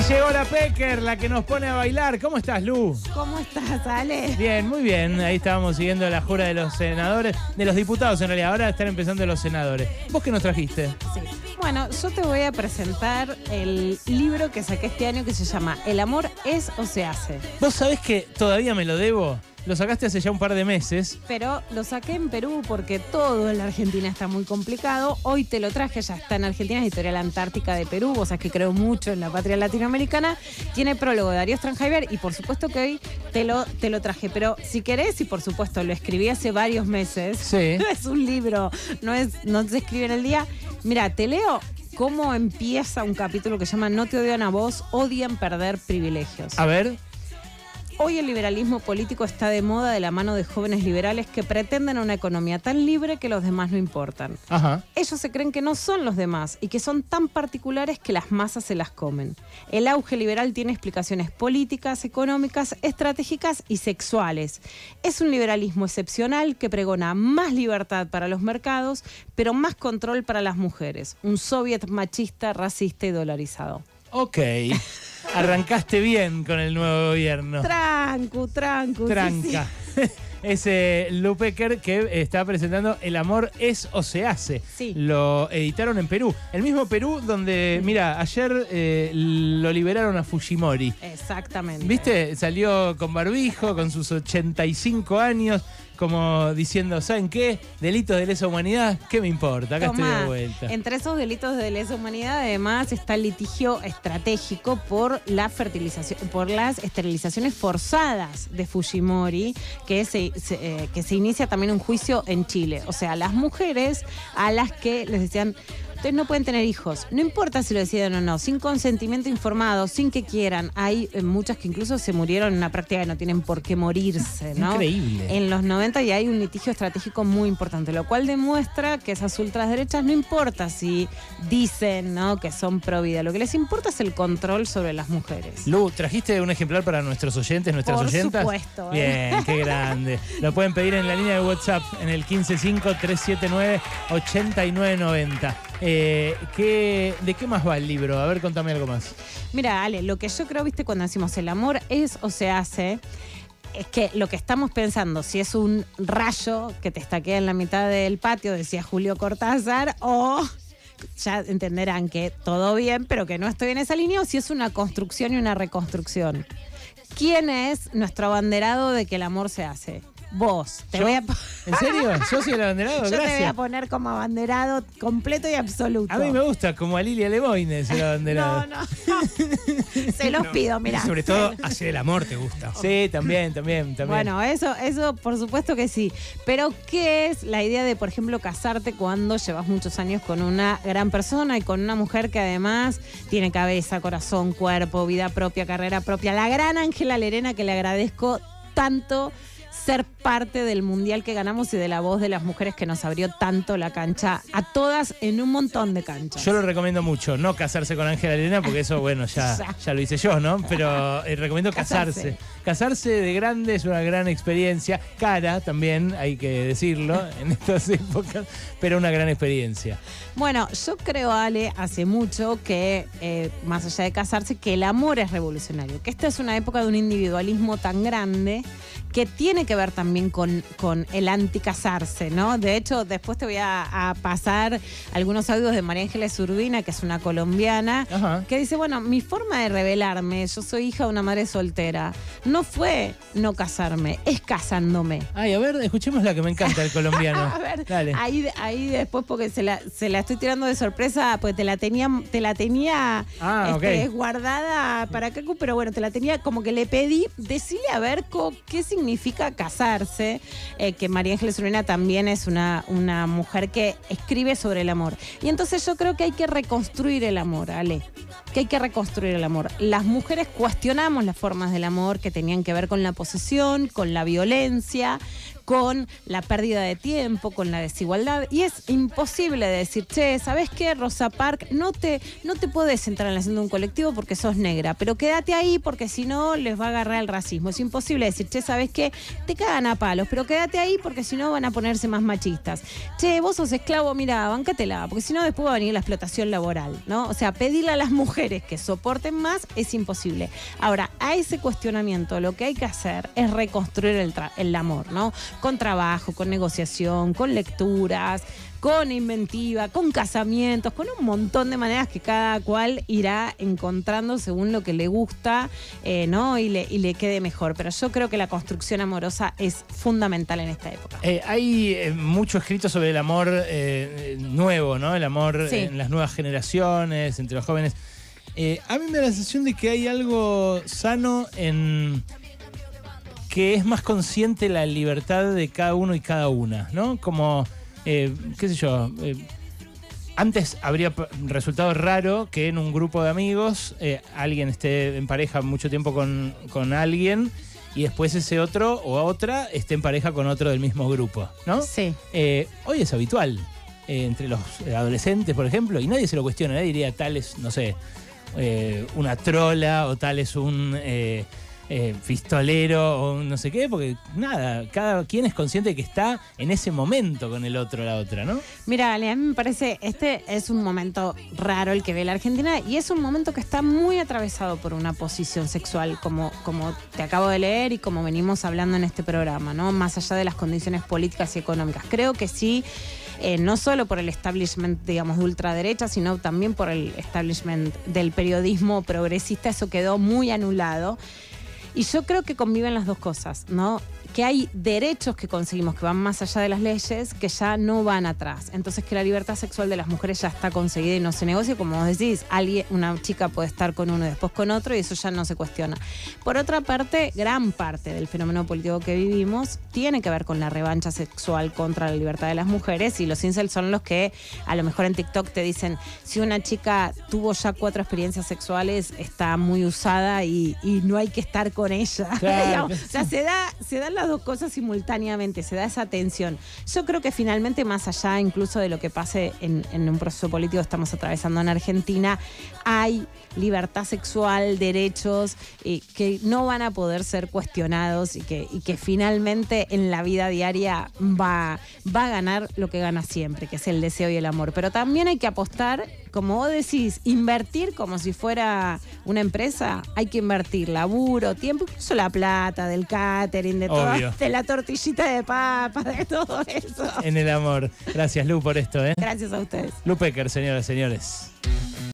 Y llegó la Pecker, la que nos pone a bailar. ¿Cómo estás, Lu? ¿Cómo estás, Ale? Bien, muy bien. Ahí estábamos siguiendo la jura de los senadores, de los diputados en realidad. Ahora están empezando los senadores. ¿Vos qué nos trajiste? Sí. Bueno, yo te voy a presentar el libro que saqué este año que se llama El amor es o se hace. ¿Vos sabés que todavía me lo debo? Lo sacaste hace ya un par de meses. Pero lo saqué en Perú porque todo en la Argentina está muy complicado. Hoy te lo traje, ya está en Argentina, es Editorial Antártica de Perú. Vos sabés que creo mucho en la patria latinoamericana. Tiene prólogo de Darío Stranjaiber y por supuesto que hoy te lo, te lo traje. Pero si querés, y por supuesto lo escribí hace varios meses. Sí. Es un libro, no, es, no se escribe en el día. Mira, te leo cómo empieza un capítulo que se llama No te odian a vos, odian perder privilegios. A ver. Hoy el liberalismo político está de moda de la mano de jóvenes liberales que pretenden una economía tan libre que los demás no importan. Ajá. Ellos se creen que no son los demás y que son tan particulares que las masas se las comen. El auge liberal tiene explicaciones políticas, económicas, estratégicas y sexuales. Es un liberalismo excepcional que pregona más libertad para los mercados, pero más control para las mujeres. Un soviet machista, racista y dolarizado. Ok. Arrancaste bien con el nuevo gobierno. Trancu, trancu. sí, Tranca. Es eh, Lu Pecker que está presentando El amor es o se hace. Sí. Lo editaron en Perú. El mismo Perú donde, mira, ayer eh, lo liberaron a Fujimori. sí. Exactamente. ¿Viste? Salió con barbijo, con sus 85 años, como diciendo, ¿saben qué? Delitos de lesa humanidad, ¿qué me importa? Acá estoy de vuelta. Entre esos delitos de lesa humanidad, además, está el litigio estratégico por la fertilización, por las esterilizaciones forzadas de Fujimori, que se, se, eh, que se inicia también un juicio en Chile. O sea, las mujeres a las que les decían. Ustedes no pueden tener hijos, no importa si lo deciden o no, sin consentimiento informado, sin que quieran. Hay eh, muchas que incluso se murieron en una práctica que no tienen por qué morirse, ¿no? Increíble. En los 90 y hay un litigio estratégico muy importante, lo cual demuestra que esas ultraderechas no importa si dicen ¿no? que son pro vida, lo que les importa es el control sobre las mujeres. Lu, ¿trajiste un ejemplar para nuestros oyentes, nuestras Por oyentas? supuesto, ¿eh? Bien, qué grande. Lo pueden pedir en la línea de WhatsApp en el 155-379-8990. Eh, ¿qué- ¿De qué más va el libro? A ver, contame algo más. Mira, Ale, lo que yo creo, viste, cuando decimos el amor es o se hace, es que lo que estamos pensando, si es un rayo que te estaquea en la mitad del patio, decía Julio Cortázar, o ya entenderán que todo bien, pero que no estoy en esa línea, o si es una construcción y una reconstrucción. ¿Quién es nuestro abanderado de que el amor se hace? Vos. Te ¿Yo? voy a ¿En serio? ¿Yo soy el abanderado? yo te voy a poner como abanderado completo y absoluto. A mí me gusta, como a Lilia Lemoyne ser abanderado. No, no. Se los pido, mira. Sobre todo, hacer el amor te gusta. Sí, también, también, también. Bueno, eso, eso por supuesto que sí. Pero, ¿qué es la idea de, por ejemplo, casarte cuando llevas muchos años con una gran persona y con una mujer que además tiene cabeza, corazón, cuerpo, vida propia, carrera propia? La gran Ángela Lerena, que le agradezco tanto ser parte del mundial que ganamos y de la voz de las mujeres que nos abrió tanto la cancha a todas en un montón de canchas. Yo lo recomiendo mucho, no casarse con Ángela Elena, porque eso, bueno, ya, Ya. lo hice yo, ¿no? Pero eh, recomiendo casarse. Casarse. casarse. de grande es una gran experiencia, cara también, hay que decirlo, en estas épocas, pero una gran experiencia. Bueno, yo creo, Ale, hace mucho que, eh, más allá de casarse, que el amor es revolucionario. Que esta es una época de un individualismo tan grande que tiene que ver también con, con el anticasarse, ¿no? De hecho, después te voy a, a pasar algunos audios de María Ángeles Urbina, que es una colombiana, Ajá. que dice, bueno, mi forma de revelarme, yo soy hija de una madre soltera, no fue no casarme, es casándome. Ay, a ver, escuchemos la que me encanta el colombiano. A ver, Dale. ahí, ahí después porque se la, se la estoy tirando de sorpresa, pues te la tenía, te la tenía Ah, este, guardada para Cacu, pero bueno, te la tenía como que le pedí, decirle a ver qué significa casarse, eh, que María Ángeles Urbina también es una, una mujer que escribe sobre el amor. Y entonces yo creo que hay que reconstruir el amor, Ale. Que hay que reconstruir el amor. Las mujeres cuestionamos las formas del amor que tenían que ver con la posesión, con la violencia, con la pérdida de tiempo, con la desigualdad. Y es imposible decir, che, ¿sabes qué, Rosa Park? No te, no te puedes entrar en la acción de un colectivo porque sos negra, pero quédate ahí porque si no les va a agarrar el racismo. Es imposible decir, che, ¿sabes qué? te cagan a palos, pero quédate ahí porque si no van a ponerse más machistas. Che, vos sos esclavo, mira, bancatela, porque si no después va a venir la explotación laboral, ¿no? O sea, pedirle a las mujeres que soporten más es imposible. Ahora, a ese cuestionamiento lo que hay que hacer es reconstruir el, tra- el amor, ¿no? Con trabajo, con negociación, con lecturas, con inventiva, con casamientos, con un montón de maneras que cada cual irá encontrando según lo que le gusta, eh, ¿no? Y le, y le quede mejor. Pero yo creo que la construcción amorosa es fundamental en esta época. Eh, hay eh, mucho escrito sobre el amor nuevo, ¿no? El amor Sí. en las nuevas generaciones, entre los jóvenes. Eh, a mí me da la sensación de que hay algo sano en que es más consciente la libertad de cada uno y cada una, ¿no? Como, eh, qué sé yo, eh, antes habría resultado raro que en un grupo de amigos alguien esté en pareja mucho tiempo con, con alguien y después ese otro o otra esté en pareja con otro del mismo grupo, ¿no? Sí. Eh, hoy es habitual eh, entre los adolescentes, por ejemplo, y nadie se lo cuestiona. Nadie diría tal es, no sé, eh, una trola o tal es un eh, eh, pistolero o no sé qué, porque nada, cada quien es consciente que está en ese momento con el otro la otra, ¿no? Mira, Ale, a mí me parece, este es un momento raro el que ve la Argentina y es un momento que está muy atravesado por una posición sexual, como, como te acabo de leer y como venimos hablando en este programa, ¿no? Más allá de las condiciones políticas y económicas. Creo que sí, eh, no solo por el establishment, digamos, de ultraderecha, sino también por el establishment del periodismo progresista, eso quedó muy anulado. Y yo creo que conviven las dos cosas, ¿no? Que hay derechos que conseguimos que van más allá de las leyes, que ya no van atrás. Entonces que la libertad sexual de las mujeres ya está conseguida y no se negocia, como vos decís, alguien, una chica puede estar con uno y después con otro y eso ya no se cuestiona. Por otra parte, gran parte del fenómeno político que vivimos tiene que ver con la revancha sexual contra la libertad de las mujeres y los incels son los que a lo mejor en TikTok te dicen si una chica tuvo ya cuatro experiencias sexuales está muy usada y, y no hay que estar con ella. Claro. Digamos, o sea, se, da, se dan las dos cosas simultáneamente, se da esa tensión. Yo creo que finalmente, más allá incluso de lo que pase en, en un proceso político que estamos atravesando en Argentina, hay libertad sexual, derechos eh, que no van a poder ser cuestionados y que, y que finalmente en la vida diaria va, va a ganar lo que gana siempre, que es el deseo y el amor. Pero también hay que apostar, como vos decís, invertir como si fuera una empresa. Hay que invertir laburo, tiempo, incluso la plata del catering, de, Obvio. de la tortillita de papa, de todo eso. En el amor. Gracias, Lu, por esto, ¿eh? Gracias a ustedes. Lu Pecker, señoras y señores.